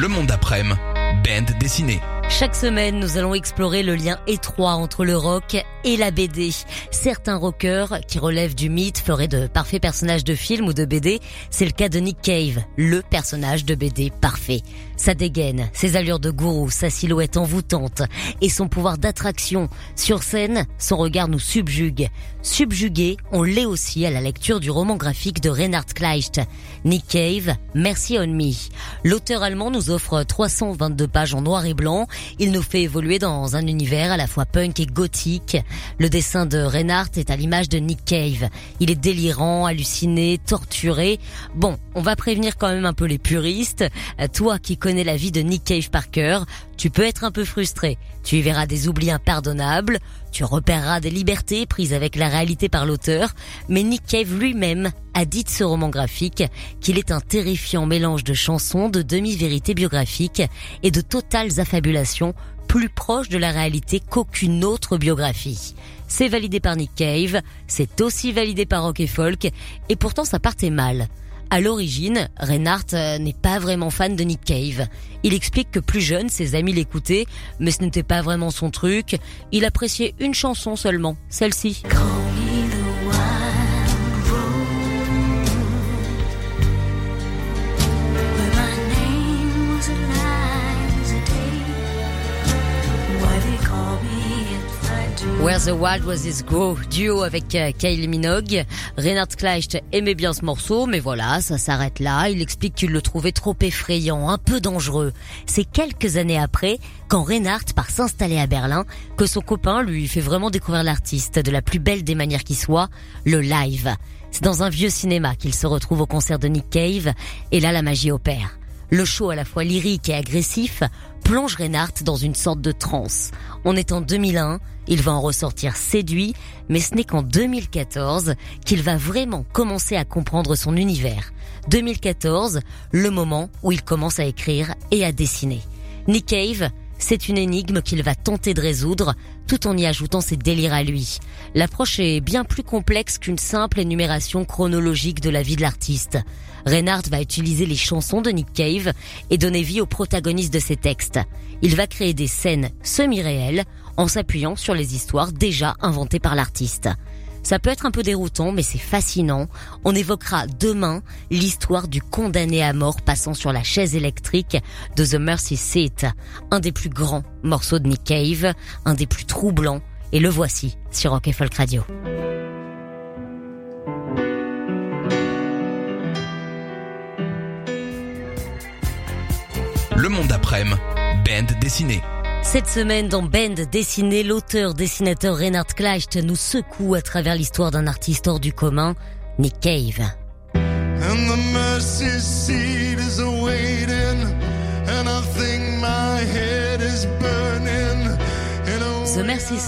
Le monde d'après-midi, bande dessinée. Chaque semaine, nous allons explorer le lien étroit entre le rock et la BD. Certains rockers qui relèvent du mythe feraient de parfaits personnages de film ou de BD. C'est le cas de Nick Cave, le personnage de BD parfait. Sa dégaine, ses allures de gourou, sa silhouette envoûtante et son pouvoir d'attraction. Sur scène, son regard nous subjugue. Subjugué, on l'est aussi à la lecture du roman graphique de Reinhard Kleist. Nick Cave, Merci on Me. L'auteur allemand nous offre 322 pages en noir et blanc il nous fait évoluer dans un univers à la fois punk et gothique. Le dessin de Reinhardt est à l'image de Nick Cave. Il est délirant, halluciné, torturé. Bon, on va prévenir quand même un peu les puristes. Euh, toi qui la vie de Nick Cave par cœur, tu peux être un peu frustré. Tu y verras des oublis impardonnables, tu repéreras des libertés prises avec la réalité par l'auteur, mais Nick Cave lui-même a dit de ce roman graphique qu'il est un terrifiant mélange de chansons, de demi-vérités biographiques et de totales affabulations plus proches de la réalité qu'aucune autre biographie. C'est validé par Nick Cave, c'est aussi validé par Rock et Folk, et pourtant ça partait mal. À l'origine, Reinhardt euh, n'est pas vraiment fan de Nick Cave. Il explique que plus jeune, ses amis l'écoutaient, mais ce n'était pas vraiment son truc. Il appréciait une chanson seulement, celle-ci. Where the Wild Was His Grow, duo avec euh, Kylie Minogue. Reinhard Kleist aimait bien ce morceau, mais voilà, ça s'arrête là. Il explique qu'il le trouvait trop effrayant, un peu dangereux. C'est quelques années après, quand Reinhardt part s'installer à Berlin, que son copain lui fait vraiment découvrir l'artiste de la plus belle des manières qui soit, le live. C'est dans un vieux cinéma qu'il se retrouve au concert de Nick Cave, et là la magie opère. Le show à la fois lyrique et agressif plonge Reinhardt dans une sorte de transe. On est en 2001, il va en ressortir séduit, mais ce n'est qu'en 2014 qu'il va vraiment commencer à comprendre son univers. 2014, le moment où il commence à écrire et à dessiner. Nick Cave, c'est une énigme qu'il va tenter de résoudre tout en y ajoutant ses délires à lui. L'approche est bien plus complexe qu'une simple énumération chronologique de la vie de l'artiste. Reinhardt va utiliser les chansons de Nick Cave et donner vie aux protagonistes de ses textes. Il va créer des scènes semi-réelles en s'appuyant sur les histoires déjà inventées par l'artiste. Ça peut être un peu déroutant, mais c'est fascinant. On évoquera demain l'histoire du condamné à mort passant sur la chaise électrique de The Mercy Seat, un des plus grands morceaux de Nick Cave, un des plus troublants, et le voici sur Rock Folk Radio. Le monde d'après-midi, bande dessinée. Cette semaine, dans Band dessiné, l'auteur-dessinateur Reinhard Kleist nous secoue à travers l'histoire d'un artiste hors du commun, Nick Cave. Mercy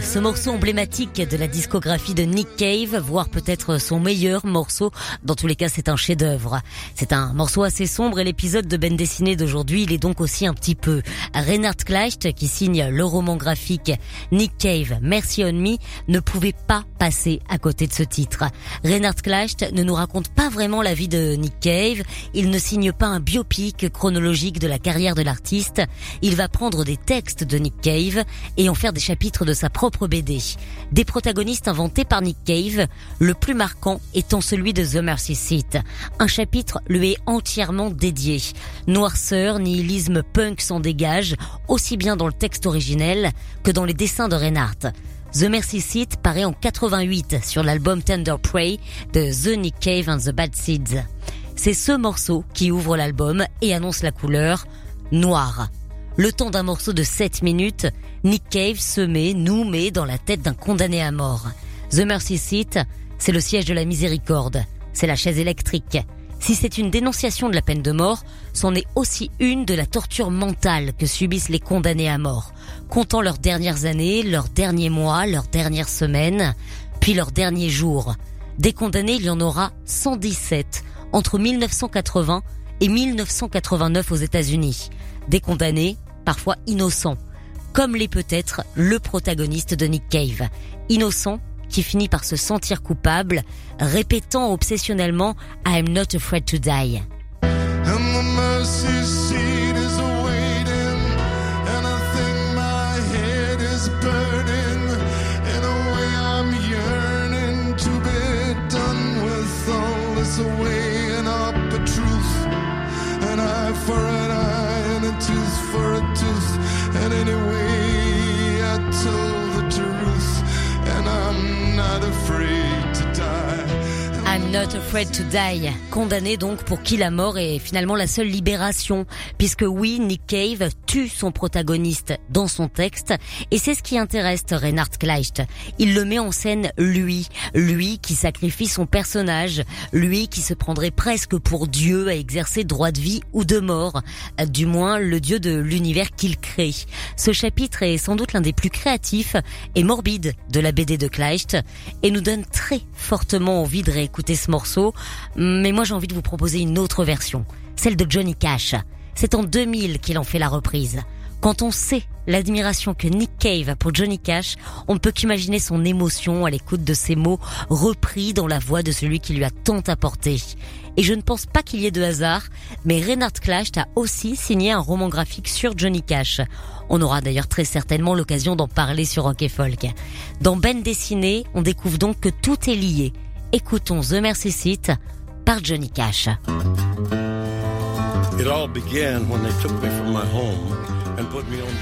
ce morceau emblématique de la discographie de Nick Cave, voire peut-être son meilleur morceau. Dans tous les cas, c'est un chef-d'œuvre. C'est un morceau assez sombre et l'épisode de Ben dessiné d'aujourd'hui, il est donc aussi un petit peu. Reinhard Kleist, qui signe le roman graphique Nick Cave, Mercy on Me, ne pouvait pas passer à côté de ce titre. Reinhard Kleist ne nous raconte pas vraiment la vie de Nick Cave. Il ne signe pas un biopic chronologique de la carrière de l'artiste. Il va prendre des textes de Nick Cave et en faire des chapitres de sa propre BD. Des protagonistes inventés par Nick Cave, le plus marquant étant celui de The Mercy Seat. Un chapitre lui est entièrement dédié. Noirceur, nihilisme punk s'en dégage, aussi bien dans le texte originel que dans les dessins de Reinhardt. The Mercy Seat paraît en 88 sur l'album Tender Prey de The Nick Cave and the Bad Seeds. C'est ce morceau qui ouvre l'album et annonce la couleur noire. Le temps d'un morceau de 7 minutes, Nick Cave se met, nous met dans la tête d'un condamné à mort. The Mercy Seat, c'est le siège de la miséricorde. C'est la chaise électrique. Si c'est une dénonciation de la peine de mort, c'en est aussi une de la torture mentale que subissent les condamnés à mort, comptant leurs dernières années, leurs derniers mois, leurs dernières semaines, puis leurs derniers jours. Des condamnés, il y en aura 117 entre 1980 et 1989 aux États-Unis. Des condamnés, parfois innocents, comme l'est peut-être le protagoniste de Nick Cave. Innocent qui finit par se sentir coupable, répétant obsessionnellement I'm not afraid to die. Not Afraid to Die, condamné donc pour qui la mort est finalement la seule libération, puisque oui, Nick Cave tue son protagoniste dans son texte, et c'est ce qui intéresse Reinhard Kleicht. Il le met en scène lui, lui qui sacrifie son personnage, lui qui se prendrait presque pour Dieu à exercer droit de vie ou de mort, du moins le Dieu de l'univers qu'il crée. Ce chapitre est sans doute l'un des plus créatifs et morbides de la BD de Kleicht, et nous donne très fortement envie de réécouter ce morceau, mais moi j'ai envie de vous proposer une autre version, celle de Johnny Cash. C'est en 2000 qu'il en fait la reprise. Quand on sait l'admiration que Nick Cave a pour Johnny Cash, on ne peut qu'imaginer son émotion à l'écoute de ces mots repris dans la voix de celui qui lui a tant apporté. Et je ne pense pas qu'il y ait de hasard, mais Reinhard Klacht a aussi signé un roman graphique sur Johnny Cash. On aura d'ailleurs très certainement l'occasion d'en parler sur Rock et Folk. Dans Ben dessiné, on découvre donc que tout est lié Écoutons The Mercy Seat par Johnny Cash. It all began when they took me from my home and put me on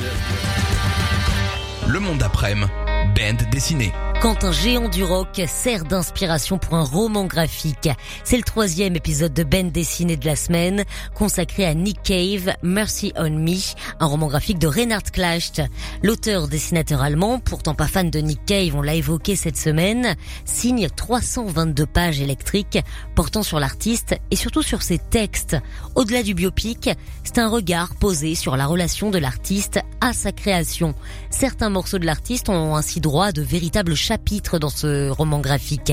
Le monde après-midi, band dessiné quand un géant du rock sert d'inspiration pour un roman graphique. C'est le troisième épisode de Ben dessiné de la semaine, consacré à Nick Cave, Mercy on Me, un roman graphique de Reinhard Klacht. L'auteur dessinateur allemand, pourtant pas fan de Nick Cave, on l'a évoqué cette semaine, signe 322 pages électriques portant sur l'artiste et surtout sur ses textes. Au-delà du biopic, c'est un regard posé sur la relation de l'artiste à sa création. Certains morceaux de l'artiste ont ainsi droit à de véritables chapitre dans ce roman graphique.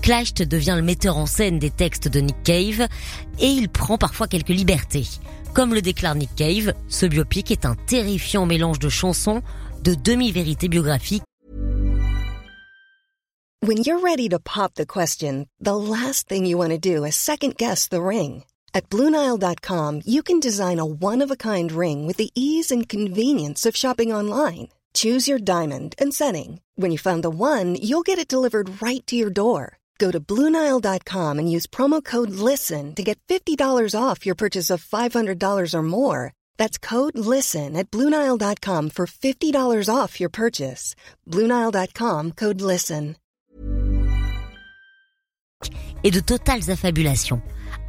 Kleist devient le metteur en scène des textes de Nick Cave et il prend parfois quelques libertés. Comme le déclare Nick Cave, ce biopic est un terrifiant mélange de chansons, de demi-vérités biographiques. When you're ready to pop the question, the last thing you want to do is second guess the ring. At BlueNile.com, you can design a one-of-a-kind ring with the ease and convenience of shopping online. Choose your diamond and setting. When you find the one, you'll get it delivered right to your door. Go to Bluenile.com and use promo code LISTEN to get $50 off your purchase of $500 or more. That's code LISTEN at Bluenile.com for $50 off your purchase. Bluenile.com code LISTEN. Et de totales affabulations.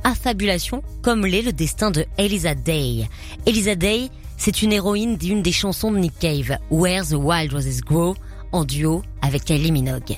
Affabulation comme l'est le destin de Elisa Day. Elisa Day, C'est une héroïne d'une des chansons de Nick Cave, Where the Wild Roses Grow, en duo avec Kylie Minogue.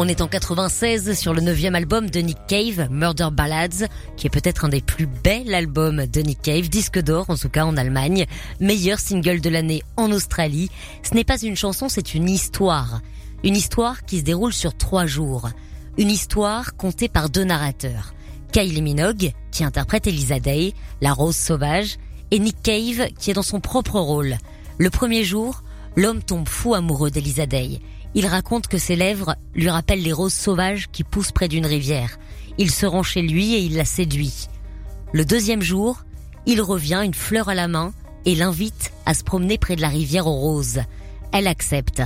On est en 96 sur le neuvième album de Nick Cave, Murder Ballads, qui est peut-être un des plus bels albums de Nick Cave, disque d'or en tout cas en Allemagne, meilleur single de l'année en Australie. Ce n'est pas une chanson, c'est une histoire. Une histoire qui se déroule sur trois jours. Une histoire contée par deux narrateurs. Kylie Minogue, qui interprète Elisa Day, la rose sauvage, et Nick Cave, qui est dans son propre rôle. Le premier jour, l'homme tombe fou amoureux d'Elisa Day. Il raconte que ses lèvres lui rappellent les roses sauvages qui poussent près d'une rivière. Il se rend chez lui et il la séduit. Le deuxième jour, il revient, une fleur à la main, et l'invite à se promener près de la rivière aux roses. Elle accepte.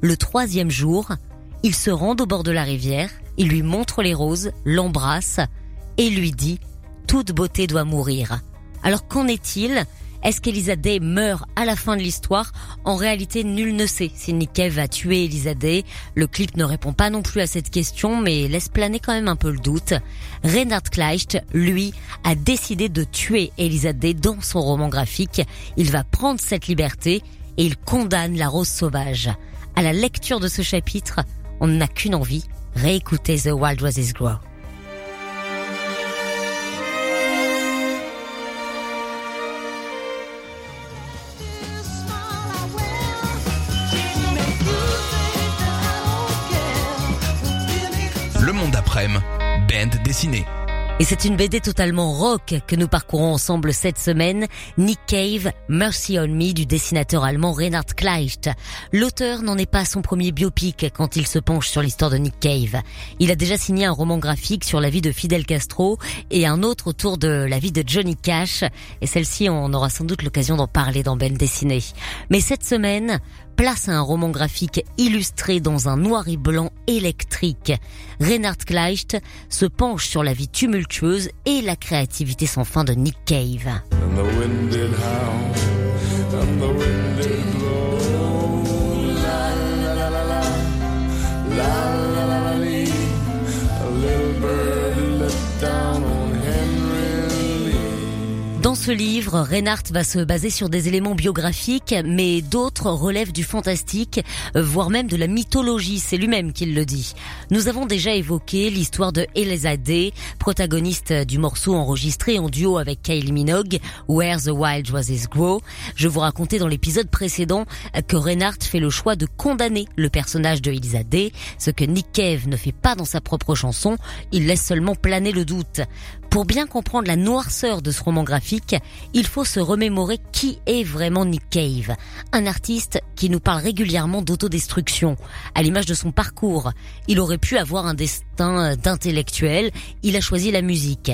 Le troisième jour, il se rend au bord de la rivière, il lui montre les roses, l'embrasse et lui dit ⁇ Toute beauté doit mourir ⁇ Alors qu'en est-il? Est-ce qu'Elisa Day meurt à la fin de l'histoire En réalité, nul ne sait si Nick Cave a tué Elisa Day. Le clip ne répond pas non plus à cette question, mais laisse planer quand même un peu le doute. Reinhard Kleicht, lui, a décidé de tuer Elisa Day dans son roman graphique. Il va prendre cette liberté et il condamne la rose sauvage. À la lecture de ce chapitre, on n'a qu'une envie, réécouter The Wild Roses Grow. Et c'est une BD totalement rock que nous parcourons ensemble cette semaine, Nick Cave, Mercy on Me du dessinateur allemand Reinhard Kleicht. L'auteur n'en est pas son premier biopic quand il se penche sur l'histoire de Nick Cave. Il a déjà signé un roman graphique sur la vie de Fidel Castro et un autre autour de la vie de Johnny Cash. Et celle-ci, on aura sans doute l'occasion d'en parler dans Ben Dessiné. Mais cette semaine, place à un roman graphique illustré dans un noir et blanc électrique. Reinhard Kleicht se penche sur la vie tumultueuse et la créativité sans fin de Nick Cave. Dans ce livre, Reinhardt va se baser sur des éléments biographiques, mais d'autres relèvent du fantastique, voire même de la mythologie, c'est lui-même qui le dit. Nous avons déjà évoqué l'histoire de Eliza Day, protagoniste du morceau enregistré en duo avec Kylie Minogue, Where the Wild Roses Grow. Je vous racontais dans l'épisode précédent que Reinhardt fait le choix de condamner le personnage de Eliza Day, ce que Nick Cave ne fait pas dans sa propre chanson, il laisse seulement planer le doute. Pour bien comprendre la noirceur de ce roman graphique, il faut se remémorer qui est vraiment Nick Cave. Un artiste qui nous parle régulièrement d'autodestruction. À l'image de son parcours, il aurait pu avoir un destin d'intellectuel, il a choisi la musique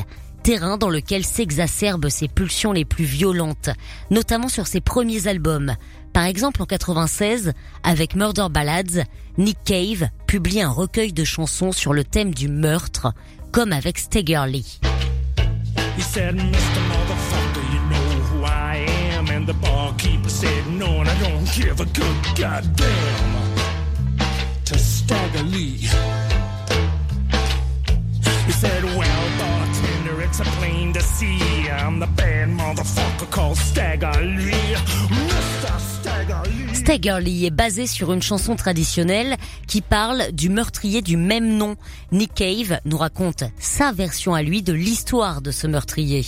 terrain dans lequel s'exacerbent ses pulsions les plus violentes, notamment sur ses premiers albums. Par exemple, en 96, avec Murder Ballads, Nick Cave publie un recueil de chansons sur le thème du meurtre, comme avec Stagger He said, Mr. Motherfucker, you know who I am. And the barkeeper said, no, and I don't give a good goddamn. Stagger Lee est basé sur une chanson traditionnelle qui parle du meurtrier du même nom. Nick Cave nous raconte sa version à lui de l'histoire de ce meurtrier.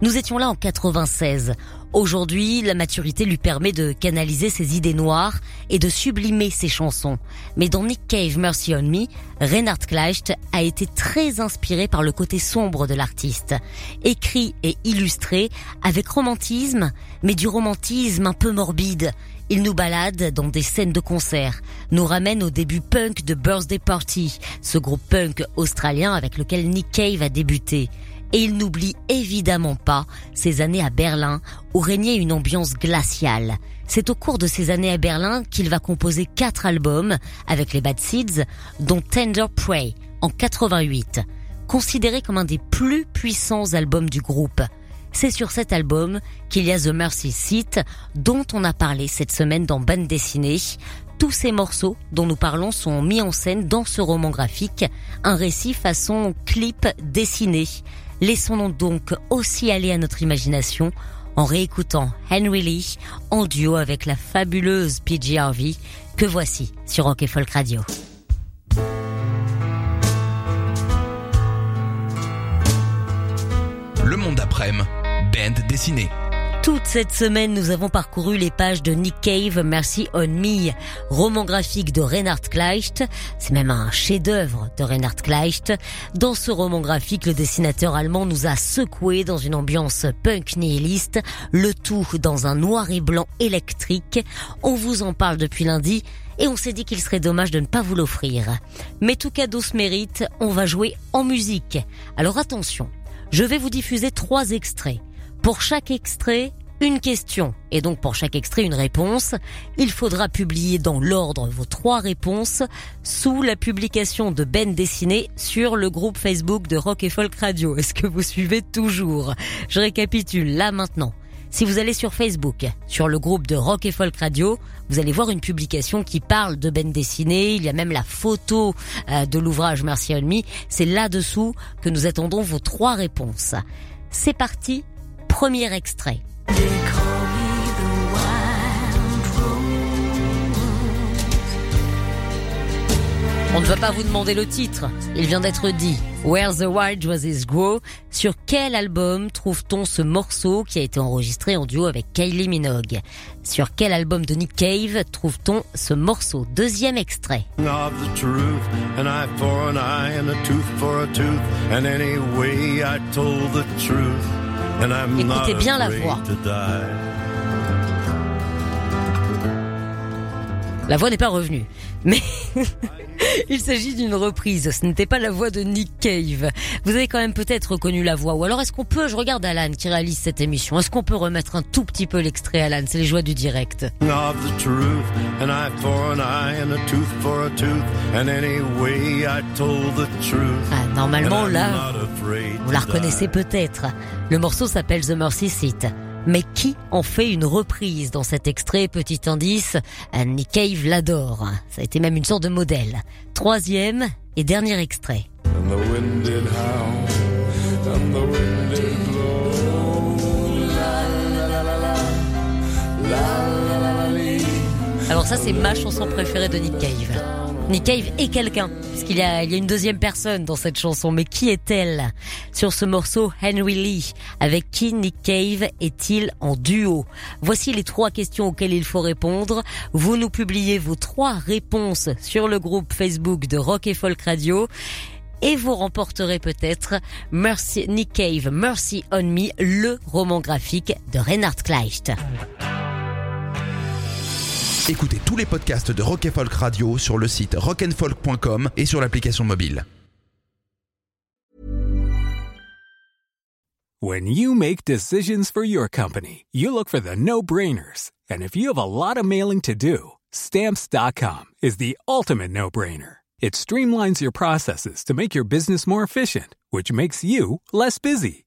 Nous étions là en 96. Aujourd'hui, la maturité lui permet de canaliser ses idées noires et de sublimer ses chansons. Mais dans Nick Cave Mercy on Me, Reinhard Kleicht a été très inspiré par le côté sombre de l'artiste. Écrit et illustré avec romantisme, mais du romantisme un peu morbide. Il nous balade dans des scènes de concert, nous ramène au début punk de Birthday Party, ce groupe punk australien avec lequel Nick Cave a débuté. Et il n'oublie évidemment pas ces années à Berlin où régnait une ambiance glaciale. C'est au cours de ces années à Berlin qu'il va composer quatre albums avec les Bad Seeds, dont Tender Prey en 88, considéré comme un des plus puissants albums du groupe. C'est sur cet album qu'il y a The Mercy Seat, dont on a parlé cette semaine dans Bande dessinée. Tous ces morceaux dont nous parlons sont mis en scène dans ce roman graphique, un récit façon clip dessiné. Laissons-nous donc aussi aller à notre imagination en réécoutant Henry Lee en duo avec la fabuleuse PG Harvey que voici sur Rock Folk Radio. Le monde d'après-midi, Toute cette semaine, nous avons parcouru les pages de Nick Cave, Mercy on Me, roman graphique de Reinhard Kleicht. C'est même un chef-d'œuvre de Reinhard Kleicht. Dans ce roman graphique, le dessinateur allemand nous a secoué dans une ambiance punk nihiliste, le tout dans un noir et blanc électrique. On vous en parle depuis lundi et on s'est dit qu'il serait dommage de ne pas vous l'offrir. Mais tout cadeau se mérite, on va jouer en musique. Alors attention, je vais vous diffuser trois extraits. Pour chaque extrait, une question et donc pour chaque extrait une réponse. Il faudra publier dans l'ordre vos trois réponses sous la publication de Ben Dessiné sur le groupe Facebook de Rock et Folk Radio. Est-ce que vous suivez toujours? Je récapitule là maintenant. Si vous allez sur Facebook, sur le groupe de Rock et Folk Radio, vous allez voir une publication qui parle de bande dessinée. Il y a même la photo euh, de l'ouvrage Merci Me. C'est là-dessous que nous attendons vos trois réponses. C'est parti, premier extrait. On ne va pas vous demander le titre, il vient d'être dit. Where the Wild Roses Grow. Sur quel album trouve-t-on ce morceau qui a été enregistré en duo avec Kylie Minogue? Sur quel album de Nick Cave trouve-t-on ce morceau? Deuxième extrait. Écoutez bien la voix. La voix n'est pas revenue. Mais il s'agit d'une reprise. Ce n'était pas la voix de Nick Cave. Vous avez quand même peut-être reconnu la voix. Ou alors est-ce qu'on peut, je regarde Alan qui réalise cette émission, est-ce qu'on peut remettre un tout petit peu l'extrait Alan? C'est les joies du direct. Ah, normalement là, vous la reconnaissez peut-être. Le morceau s'appelle The Mercy Seat. Mais qui en fait une reprise dans cet extrait Petit indice, Nick Cave l'adore. Ça a été même une sorte de modèle. Troisième et dernier extrait. Alors ça c'est ma chanson préférée de Nick Cave. Nick Cave est quelqu'un, puisqu'il y a, il y a une deuxième personne dans cette chanson. Mais qui est-elle Sur ce morceau, Henry Lee. Avec qui Nick Cave est-il en duo? Voici les trois questions auxquelles il faut répondre. Vous nous publiez vos trois réponses sur le groupe Facebook de Rock et Folk Radio et vous remporterez peut-être Mercy, Nick Cave, Mercy on Me, le roman graphique de Reinhard Kleist. Écoutez tous les podcasts de Rock Folk Radio sur le site rockandfolk.com et sur l'application mobile. When you make decisions for your company, you look for the no-brainers. And if you have a lot of mailing to do, stamps.com is the ultimate no-brainer. It streamlines your processes to make your business more efficient, which makes you less busy.